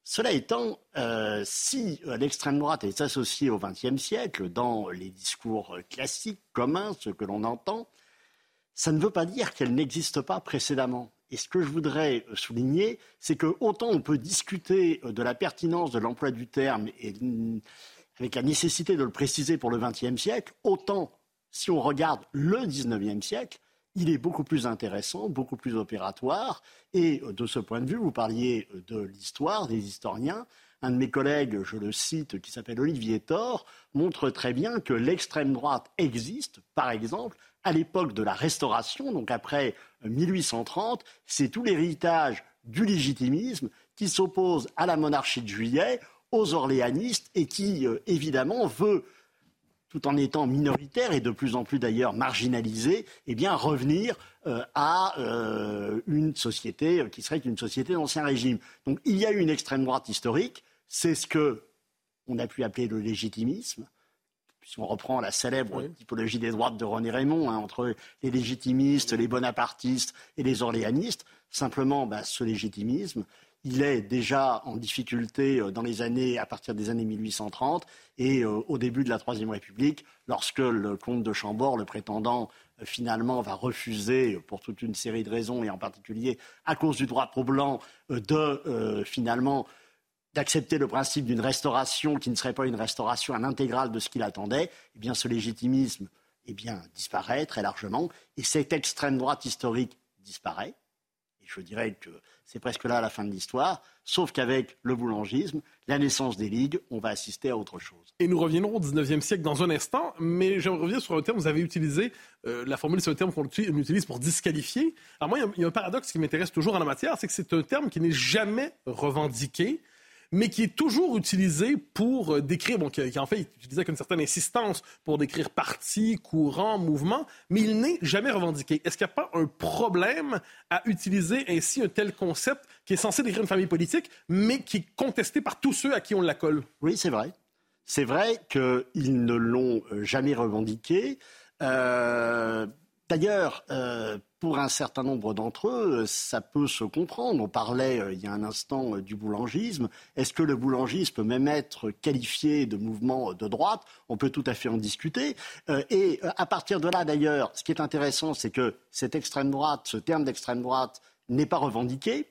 Cela étant, euh, si euh, l'extrême droite est associée au XXe siècle dans les discours classiques communs, ce que l'on entend, ça ne veut pas dire qu'elle n'existe pas précédemment. Et ce que je voudrais souligner, c'est que autant on peut discuter de la pertinence de l'emploi du terme et avec la nécessité de le préciser pour le XXe siècle, autant si on regarde le XIXe siècle, il est beaucoup plus intéressant, beaucoup plus opératoire. Et euh, de ce point de vue, vous parliez euh, de l'histoire, des historiens. Un de mes collègues, je le cite, qui s'appelle Olivier Thor, montre très bien que l'extrême droite existe, par exemple, à l'époque de la Restauration, donc après 1830. Euh, C'est tout l'héritage du légitimisme qui s'oppose à la monarchie de juillet, aux orléanistes et qui, euh, évidemment, veut tout en étant minoritaire et de plus en plus d'ailleurs marginalisé, eh bien revenir euh, à euh, une société qui serait une société d'ancien régime. Donc il y a eu une extrême droite historique, c'est ce que on a pu appeler le légitimisme. Si on reprend la célèbre typologie des droites de René Raymond, hein, entre les légitimistes, les bonapartistes et les orléanistes, simplement bah, ce légitimisme, il est déjà en difficulté euh, dans les années, à partir des années 1830 et euh, au début de la Troisième République, lorsque le comte de Chambord, le prétendant, euh, finalement va refuser, pour toute une série de raisons, et en particulier à cause du droit pro blanc, de finalement d'accepter le principe d'une restauration qui ne serait pas une restauration à l'intégrale de ce qu'il attendait, eh bien ce légitimisme eh bien, disparaît très largement. Et cette extrême droite historique disparaît. Et je dirais que c'est presque là la fin de l'histoire. Sauf qu'avec le boulangisme, la naissance des ligues, on va assister à autre chose. Et nous reviendrons au 19e siècle dans un instant, mais j'aimerais revenir sur un terme, vous avez utilisé, euh, la formule, c'est un terme qu'on utilise pour disqualifier. Alors moi, il y, a un paradoxe qui m'intéresse toujours en la matière, c'est que c'est un terme qui n'est jamais revendiqué mais qui est toujours utilisé pour euh, décrire, bon, qui, en fait utilisé avec une certaine insistance pour décrire parti, courant, mouvement, mais il n'est jamais revendiqué. Est-ce qu'il n'y a pas un problème à utiliser ainsi un tel concept qui est censé décrire une famille politique, mais qui est contesté par tous ceux à qui on la colle? Oui, c'est vrai. C'est vrai qu'ils ne l'ont euh, jamais revendiqué. Euh, D'ailleurs, euh, pour un certain nombre d'entre eux, ça peut se comprendre. On parlait euh, il y a un instant euh, du boulangisme. Est-ce que le boulangisme peut même être qualifié de mouvement de droite? On peut tout à fait en discuter. et à partir de là, d'ailleurs, ce qui est intéressant, c'est que cette extrême droite, ce terme d'extrême droite, n'est pas revendiqué.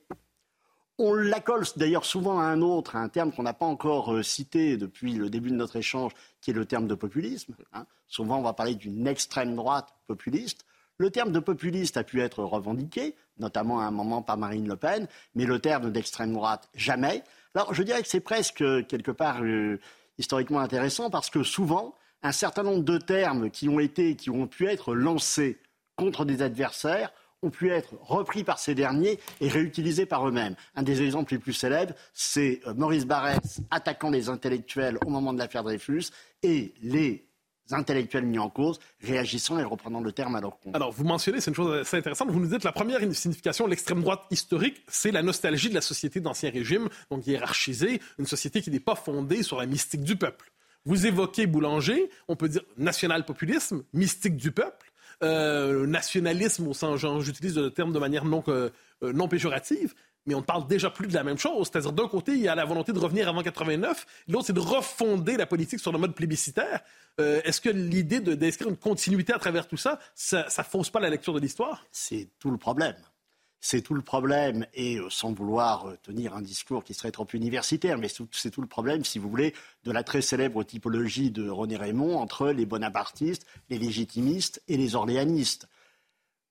On l'accole d'ailleurs souvent à un autre, à un terme qu'on n'a pas encore cité depuis le début de notre échange, qui est le terme de populisme. Hein. Souvent, on va parler d'une extrême droite populiste. Le terme de populiste a pu être revendiqué, notamment à un moment par Marine Le Pen, mais le terme d'extrême droite, jamais. Alors, je dirais que c'est presque, quelque part, euh, historiquement intéressant, parce que souvent, un certain nombre de termes qui ont été, qui ont pu être lancés contre des adversaires, ont pu être repris par ces derniers et réutilisés par eux-mêmes. Un des exemples les plus célèbres, c'est euh, Maurice Barrès attaquant les intellectuels au moment de l'affaire Dreyfus et les intellectuels mis en cause, réagissant et reprenant le terme à leur compte. Alors, vous mentionnez, c'est une chose assez intéressante, vous nous dites la première signification l'extrême droite historique, c'est la nostalgie de la société d'Ancien Régime, donc hiérarchisée, une société qui n'est pas fondée sur la mystique du peuple. Vous évoquez Boulanger, on peut dire national-populisme, mystique du peuple, euh, nationalisme au sens, j'utilise le terme de manière non, euh, non péjorative, mais on ne parle déjà plus de la même chose. C'est-à-dire, d'un côté, il y a la volonté de revenir avant 89, l'autre, c'est de refonder la politique sur le mode plébiscitaire. Euh, est-ce que l'idée d'inscrire une continuité à travers tout ça, ça ne fausse pas la lecture de l'histoire? C'est tout le problème. C'est tout le problème, et euh, sans vouloir euh, tenir un discours qui serait trop universitaire, mais c'est tout le problème, si vous voulez, de la très célèbre typologie de René Raymond entre les bonapartistes, les légitimistes et les orléanistes.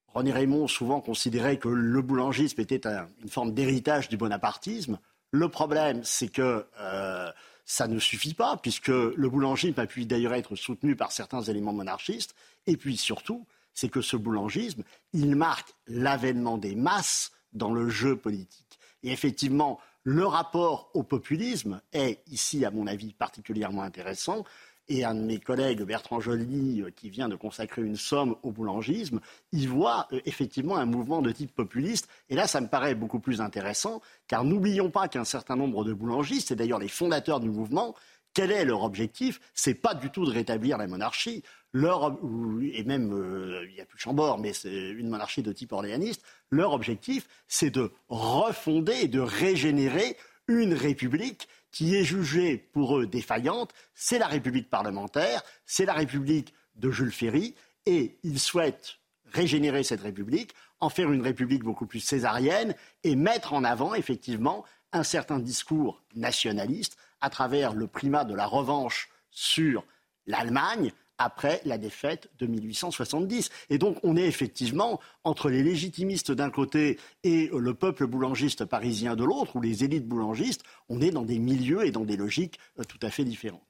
René Raymond souvent considérait que le boulangisme était une forme d'héritage du bonapartisme. Le problème, c'est que euh, ça ne suffit pas, puisque le boulangisme a pu d'ailleurs être soutenu par certains éléments monarchistes. Et puis surtout, c'est que ce boulangisme, il marque l'avènement des masses dans le jeu politique. Et effectivement, le rapport au populisme est ici, à mon avis, particulièrement intéressant. Et un de mes collègues, Bertrand Joly, euh, qui vient de consacrer une somme au boulangisme, y voit euh, effectivement un mouvement de type populiste. Et là, ça me paraît beaucoup plus intéressant, car n'oublions pas qu'un certain nombre de boulangistes, et d'ailleurs les fondateurs du mouvement, quel est leur objectif? C'est pas du tout de rétablir la monarchie. Leur, et même, euh, il n'y a plus Chambord, mais c'est une monarchie de type orléaniste. Leur objectif, c'est de refonder et de régénérer une république qui est jugée pour eux défaillante, c'est la République parlementaire, c'est la République de Jules Ferry, et ils souhaitent régénérer cette République, en faire une République beaucoup plus césarienne et mettre en avant effectivement un certain discours nationaliste à travers le primat de la revanche sur l'Allemagne, après la défaite de 1870. Et donc on est effectivement entre les légitimistes d'un côté et le peuple boulangiste parisien de l'autre, ou les élites boulangistes, on est dans des milieux et dans des logiques euh, tout à fait différentes.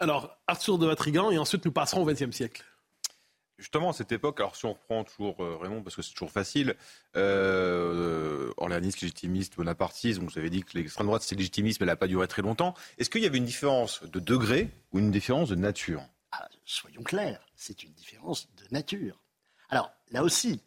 Alors, Arthur de Vatrigan, et ensuite nous passerons au XXe siècle. Justement, à cette époque, alors si on reprend toujours euh, Raymond, parce que c'est toujours facile, euh, orléaniste, légitimiste, bonapartiste, vous avez dit que l'extrême droite c'est légitimiste, mais elle n'a pas duré très longtemps. Est-ce qu'il y avait une différence de degré ou une différence de nature? Ah, soyons clairs, c'est une différence de nature. Alors là aussi,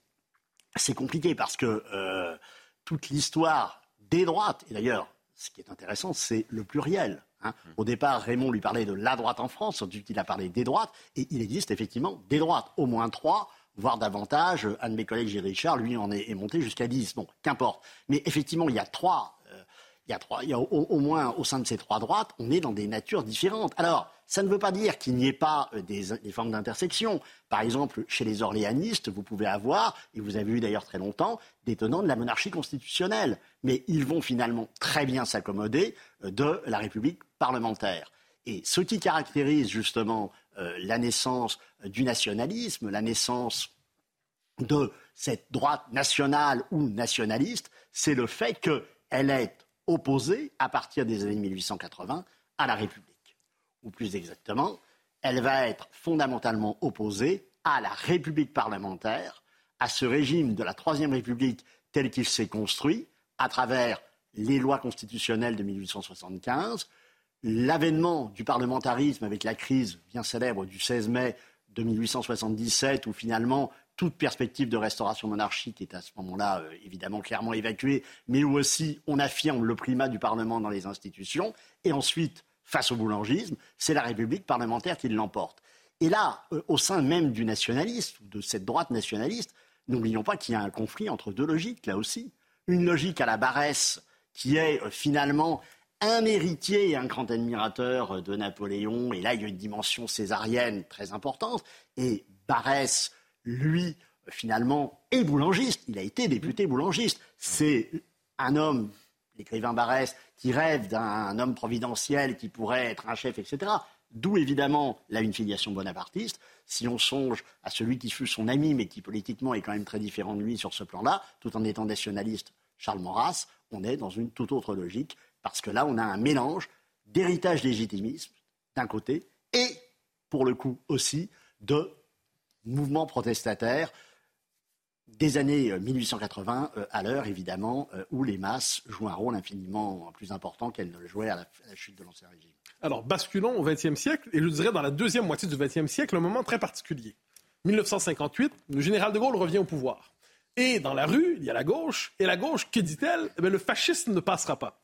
c'est compliqué parce que euh, toute l'histoire des droites, et d'ailleurs, ce qui est intéressant, c'est le pluriel. Hein. Mmh. Au départ, Raymond lui parlait de la droite en France, ensuite il a parlé des droites, et il existe effectivement des droites, au moins trois, voire davantage. Un de mes collègues, Gilles Richard, lui, en est, est monté jusqu'à dix. Bon, qu'importe. Mais effectivement, il y a trois il y a, trois, au, moins au sein de ces trois droites, on est dans des natures différentes. Alors, ça ne veut pas dire qu'il n'y ait pas euh, des, formes d'intersection. Par exemple, chez les orléanistes, vous pouvez avoir, et vous avez eu d'ailleurs très longtemps, des tenants de la monarchie constitutionnelle. Mais ils vont finalement très bien s'accommoder euh, de la République parlementaire. Et ce qui caractérise justement la naissance du nationalisme, la naissance de cette droite nationale ou nationaliste, c'est le fait qu'elle est opposée, à partir des années 1880, à la République. Ou plus exactement, elle va être fondamentalement opposée à la République parlementaire, à ce régime de la Troisième République tel qu'il s'est construit à travers les lois constitutionnelles de 1875, l'avènement du parlementarisme avec la crise bien célèbre du 16 mai de 1877, où finalement toute perspective de restauration monarchique est à ce moment-là euh, évidemment clairement évacuée, mais où aussi on affirme le primat du Parlement dans les institutions, et ensuite, face au boulangisme, c'est la République parlementaire qui l'emporte. Et là, euh, au sein même du nationalisme, de cette droite nationaliste, n'oublions pas qu'il y a un conflit entre deux logiques, là aussi. Une logique à la Barès, qui est euh, finalement un héritier et un grand admirateur de Napoléon, et là il y a une dimension césarienne très importante, et Barès, lui, finalement, est boulangiste, il a été député boulangiste. C'est un homme, l'écrivain Barès, qui rêve d'un homme providentiel qui pourrait être un chef, etc. D'où évidemment là une filiation bonapartiste. Si on songe à celui qui fut son ami, mais qui politiquement est quand même très différent de lui sur ce plan-là, tout en étant nationaliste, Charles Maurras, on est dans une toute autre logique, parce que là, on a un mélange d'héritage légitimisme, d'un côté, et, pour le coup aussi, de mouvements protestataires des années 1880 euh, euh, à l'heure, évidemment, euh, où les masses jouent un rôle infiniment plus important qu'elles ne le jouaient à la, à la chute de l'Ancien Régime. Alors, basculons au XXe siècle, et je dirais dans la deuxième moitié du XXe siècle, un moment très particulier. 1958, le général de Gaulle revient au pouvoir. Et dans la rue, il y a la gauche, et la gauche, que dit-elle? Eh Le fascisme ne passera pas.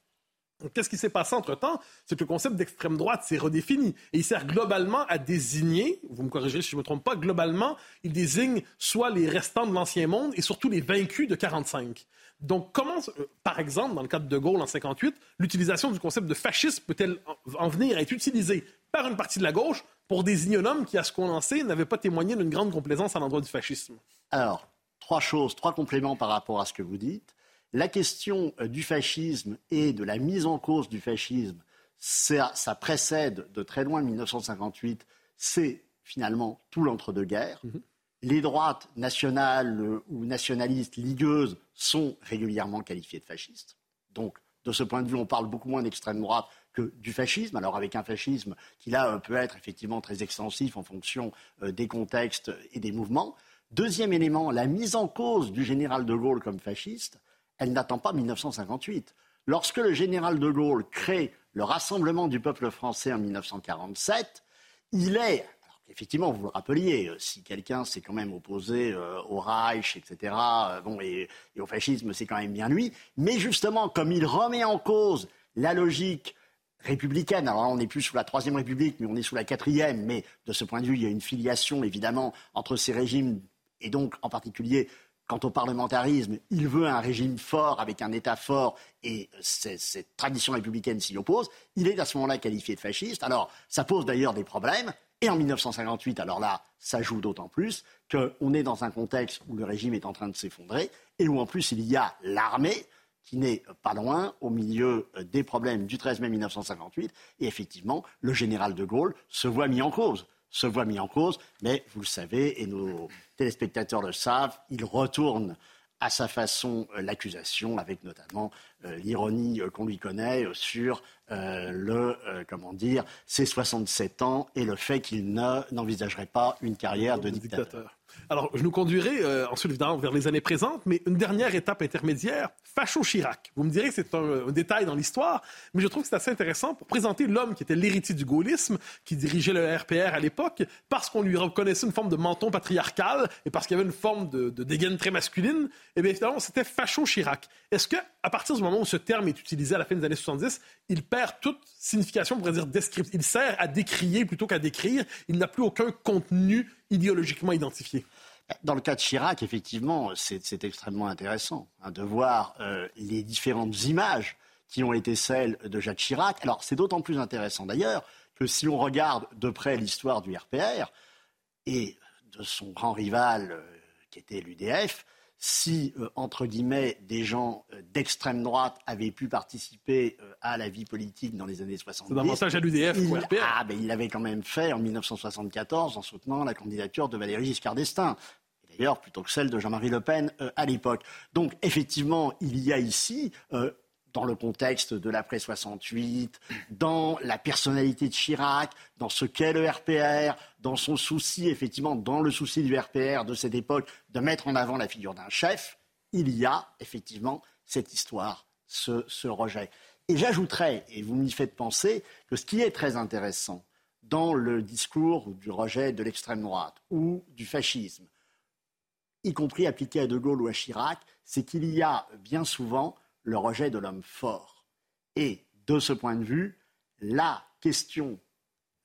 Qu'est-ce qui s'est passé entre-temps? C'est que le concept d'extrême droite s'est redéfini. Et il sert globalement à désigner, vous me corrigerez si je ne me trompe pas, globalement, il désigne soit les restants de l'Ancien Monde et surtout les vaincus de 45. Donc, comment, euh, par exemple, dans le cadre de Gaulle en 58, l'utilisation du concept de fascisme peut-elle en venir à être utilisée par une partie de la gauche pour désigner un homme qui, à ce qu'on en sait, n'avait pas témoigné d'une grande complaisance à l'endroit du fascisme? Alors, trois choses, trois compléments par rapport à ce que vous dites. La question euh, du fascisme et de la mise en cause du fascisme, ça, précède de très loin 1958, c'est finalement tout l'entre-deux-guerres. Mhm. Les droites nationales euh, ou nationalistes ligueuses sont régulièrement qualifiées de fascistes. Donc, de ce point de vue, on parle beaucoup moins d'extrême droite que du fascisme. Alors avec un fascisme qui là euh, peut être effectivement très extensif en fonction des contextes et des mouvements. Deuxième élément, la mise en cause du général de Gaulle comme fasciste, elle n'attend pas 1958. Lorsque le général de Gaulle crée le Rassemblement du peuple français en 1947, il est, effectivement, vous le rappeliez, euh, si quelqu'un s'est quand même opposé euh, au Reich, etc., euh, et, au fascisme, c'est quand même bien lui, mais justement, comme il remet en cause la logique républicaine. Alors on n'est plus sous la Troisième République, mais on est sous la Quatrième. Mais de ce point de vue, il y a une filiation, évidemment, entre ces régimes, et donc en particulier Quant au parlementarisme, il veut un régime fort avec un État fort et cette tradition républicaine s'y oppose. Il est à ce moment-là qualifié de fasciste. Alors, ça pose d'ailleurs des problèmes. Et en 1958, alors là, ça joue d'autant plus qu'on est dans un contexte où le régime est en train de s'effondrer et où en plus il y a l'armée qui n'est pas loin au milieu des problèmes du 13 mai 1958. Et effectivement, le général de Gaulle se voit mis en cause se voit mis en cause, mais vous le savez, et nos téléspectateurs le savent, il retourne à sa façon euh, l'accusation, avec notamment euh, l'ironie euh, qu'on lui connaît sur le, comment dire, ses 67 ans et le fait qu'il n'envisagerait pas une carrière de dictateur. Alors, je nous conduirai euh, ensuite, évidemment, vers les années présentes, mais une dernière étape intermédiaire, Facho-Chirac. Vous me direz que c'est un, détail dans l'histoire, mais je trouve que c'est assez intéressant pour présenter l'homme qui était l'héritier du gaullisme, qui dirigeait le RPR à l'époque, parce qu'on lui reconnaissait une forme de menton patriarcal et parce qu'il y avait une forme de, de dégaine très masculine. Eh bien, évidemment, c'était Facho-Chirac. Est-ce que, à partir du moment où ce terme est utilisé à la fin des années 70, il perd toute signification, on pourrait dire. Il sert à décrier plutôt qu'à décrire. Il n'a plus aucun contenu idéologiquement identifié. Dans le cas de Chirac, effectivement, c'est extrêmement intéressant hein, de voir euh, les différentes images qui ont été celles de Jacques Chirac. Alors, c'est d'autant plus intéressant d'ailleurs que si on regarde de près l'histoire du RPR et de son grand rival euh, qui était l'UDF, si, euh, entre guillemets, des gens euh, d'extrême droite avaient pu participer euh, à la vie politique dans les années 70. C'est davantage à l'UDF il. Ah, ben, il l'avait quand même fait en 1974 en soutenant la candidature de Valéry Giscard d'Estaing. D'ailleurs, plutôt que celle de Jean-Marie Le Pen à l'époque. Donc, effectivement, il y a ici dans le contexte de l'après 68, dans la personnalité de Chirac, dans ce qu'est le RPR, dans son souci, effectivement, dans le souci du RPR de cette époque, de mettre en avant la figure d'un chef, il y a effectivement cette histoire, ce, ce rejet. Et j'ajouterais, et vous m'y faites penser, que ce qui est très intéressant dans le discours du rejet de l'extrême droite ou du fascisme, y compris appliqué à De Gaulle ou à Chirac, c'est qu'il y a bien souvent le rejet de l'homme fort. Et de ce point de vue, la question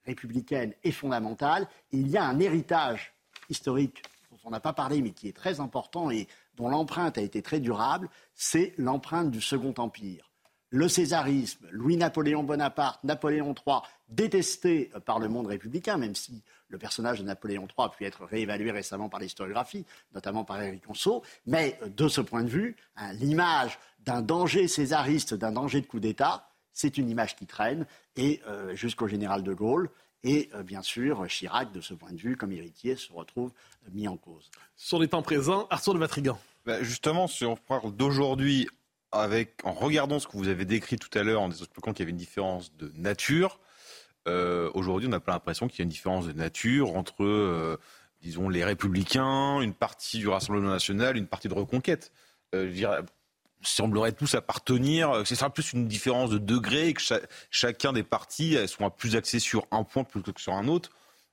républicaine est fondamentale. Il y a un héritage historique dont on n'a pas parlé, mais qui est très important et dont l'empreinte a été très durable, c'est l'empreinte du Second Empire le césarisme, Louis-Napoléon Bonaparte, Napoléon III, détesté par le monde républicain, même si le personnage de Napoléon III a pu être réévalué récemment par l'historiographie, notamment par Éric Conso. Mais euh, de ce point de vue, hein, l'image d'un danger césariste, d'un danger de coup d'État, c'est une image qui traîne, et euh, jusqu'au général de Gaulle. Et euh, bien sûr, Chirac, de ce point de vue, comme héritier, se retrouve mis en cause. Sur les temps présents, Arthur de Vatrigan. Bah, justement, si on parle d'aujourd'hui, en regardant ce que vous avez décrit tout à l'heure, en expliquant qu'il y avait une différence de nature, euh, aujourd'hui, on n'a pas l'impression qu'il y a une différence de nature entre, euh, disons, les républicains, une partie du Rassemblement national, une partie de Reconquête. Euh, je semblerait tous appartenir, ce sera plus une différence de degré, que chacun des partis soit plus axé sur un point plutôt que sur un autre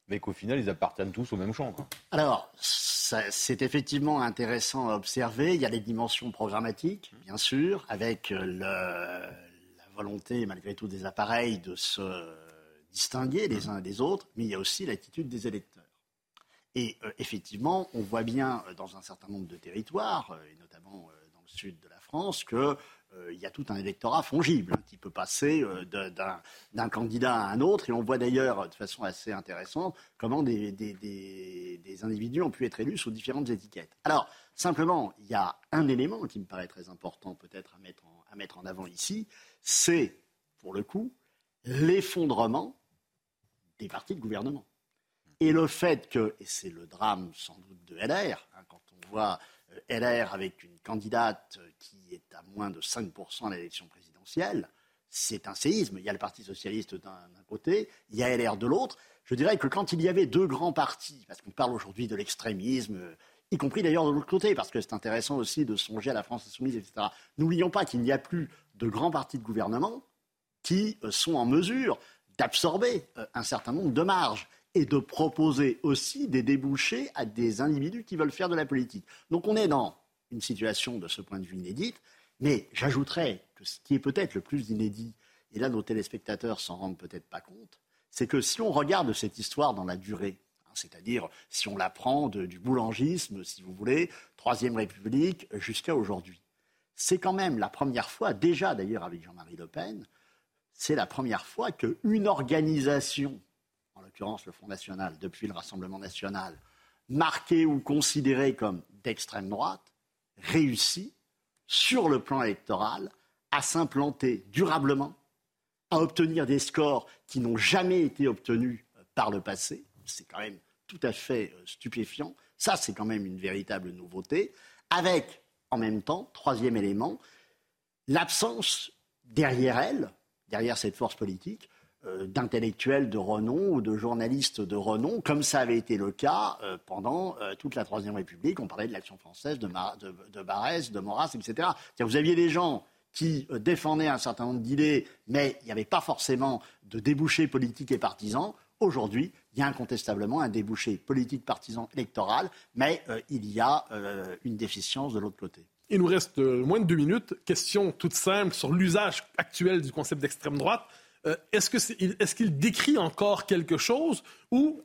mais qu'au final, ils appartiennent tous au même champ. Alors, c'est effectivement intéressant à observer. Il y a des dimensions programmatiques, bien sûr, avec euh, la volonté, malgré tout, des appareils de se distinguer les uns des autres, mais il y a aussi l'attitude des électeurs. Et euh, effectivement, on voit bien euh, dans un certain nombre de territoires, et notamment dans le sud de la France, que euh, il y a tout un électorat fongible hein, qui peut passer euh, d'un candidat à un autre. Et on voit d'ailleurs de façon assez intéressante comment des, individus ont pu être élus sous différentes étiquettes. Alors, simplement, il y a un élément qui me paraît très important peut-être à à mettre en avant ici, c'est, pour le coup, l'effondrement des partis de gouvernement. Et le fait que, et c'est le drame sans doute de LR, hein, quand on voit euh, LR avec une candidate qui est à moins de 5% à l'élection présidentielle, c'est un séisme. Il y a le Parti socialiste d'un côté, il y a LR de l'autre. Je dirais que quand il y avait deux grands partis, parce qu'on parle aujourd'hui de l'extrémisme, y compris d'ailleurs de l'autre côté, parce que c'est intéressant aussi de songer à la France insoumise, etc. N'oublions pas qu'il n'y a plus de grands partis de gouvernement qui euh, sont en mesure d'absorber euh, un certain nombre de marges et de proposer aussi des débouchés à des individus qui veulent faire de la politique. Donc on est dans une situation de ce point de vue inédite, mais j'ajouterais que ce qui est peut-être le plus inédit, et là nos téléspectateurs s'en rendent peut-être pas compte, c'est que si on regarde cette histoire dans la durée, hein, c'est-à-dire si on la prend du boulangisme, si vous voulez, Troisième République jusqu'à aujourd'hui, c'est quand même la première fois, déjà d'ailleurs avec Jean-Marie Le Pen, c'est la première fois qu'une organisation en l'occurrence le Front National, depuis le Rassemblement national, marqué ou considéré comme d'extrême droite, réussit, sur le plan électoral, à s'implanter durablement, à obtenir des scores qui n'ont jamais été obtenus par le passé. C'est quand même tout à fait euh, stupéfiant. Ça, c'est quand même une véritable nouveauté. Avec, en même temps, troisième élément, l'absence derrière elle, derrière cette force politique, euh, d'intellectuels de renom ou de journalistes de renom, comme ça avait été le cas euh, pendant euh, toute la Troisième République. On parlait de l'action française, de, de, de Barès, de Maurras, etc. Vous aviez des gens qui défendaient un certain nombre d'idées, mais il n'y avait pas forcément de débouchés politiques et partisans. Aujourd'hui, il y a incontestablement un débouché politique, partisan, électoral, mais il y a une déficience de l'autre côté. Il nous reste moins de deux minutes. Question toute simple sur l'usage actuel du concept d'extrême droite. Euh, est-ce qu'il décrit encore quelque chose ou,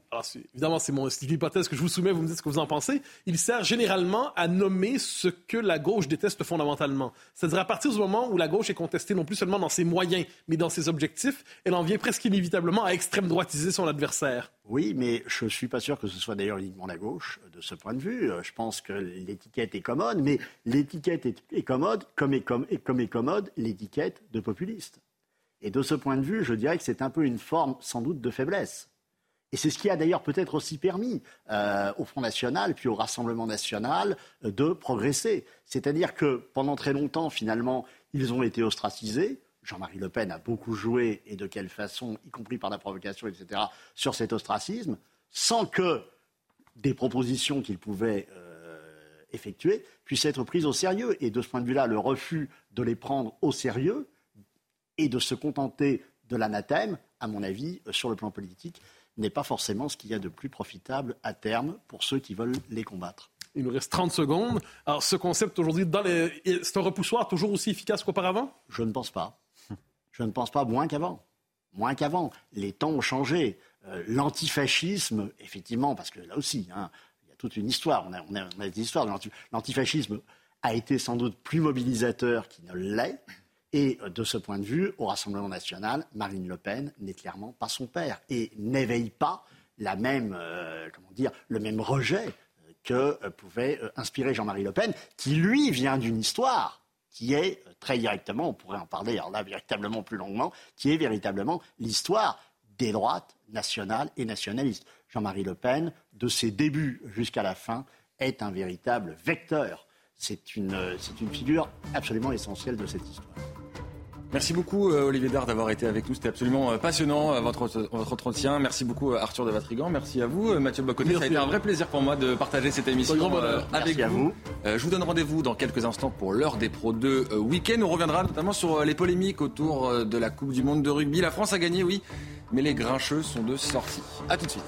évidemment c'est mon hypothèse que je vous soumets, vous me dites ce que vous en pensez, il sert généralement à nommer ce que la gauche déteste fondamentalement. C'est-à-dire à partir du moment où la gauche est contestée non plus seulement dans ses moyens, mais dans ses objectifs, elle en vient presque inévitablement à extrême droitiser son adversaire. Oui, mais je ne suis pas sûr que ce soit d'ailleurs uniquement la gauche de ce point de vue. Euh, je pense que l'étiquette est commode, mais l'étiquette est, commode comme est, comme est commode l'étiquette de populiste. Et de ce point de vue, je dirais que c'est un peu une forme sans doute de faiblesse. Et c'est ce qui a d'ailleurs peut-être aussi permis euh, au Front National, puis au Rassemblement National, euh, de progresser. C'est-à-dire que pendant très longtemps, finalement, ils ont été ostracisés. Jean-Marie Le Pen a beaucoup joué, et de quelle façon, y compris par la provocation, etc., sur cet ostracisme, sans que des propositions qu'il pouvait euh, effectuer puissent être prises au sérieux. Et de ce point de vue-là, le refus de les prendre au sérieux et de se contenter de l'anathème, à mon avis, euh, sur le plan politique, n'est pas forcément ce qu'il y a de plus profitable à terme pour ceux qui veulent les combattre. Il nous reste 30 secondes. Alors, ce concept aujourd'hui, c'est un repoussoir toujours aussi efficace qu'auparavant? Je ne pense pas. Je ne pense pas moins qu'avant. Moins qu'avant. Les temps ont changé. Euh, l'antifascisme, effectivement, parce que là aussi, hein, il y a toute une histoire. On a, on a, on a des histoires de l'antifascisme a été sans doute plus mobilisateur qu'il ne l'est. Et euh, de ce point de vue, au Rassemblement national, Marine Le Pen n'est clairement pas son père et n'éveille pas la même, euh, comment dire, le même rejet euh, que pouvait inspirer Jean-Marie Le Pen, qui lui vient d'une histoire qui est très directement, on pourrait en parler alors là véritablement plus longuement, qui est véritablement l'histoire des droites nationales et nationalistes. Jean-Marie Le Pen, de ses débuts jusqu'à la fin, est un véritable vecteur. C'est une, une figure absolument essentielle de cette histoire. Merci beaucoup euh, Olivier Dard d'avoir été avec nous. C'était absolument euh, passionnant euh, votre, votre entretien. Merci beaucoup Arthur de Vatrigan. Merci à vous Mathieu Bocoté. Ça a été un vrai plaisir pour moi de partager cette émission avec vous. je vous donne rendez-vous dans quelques instants pour l'heure des Pro 2 week-end. On reviendra notamment sur les polémiques autour de la Coupe du Monde de rugby. La France a gagné, oui, mais les grincheux sont de sortie. A tout de suite.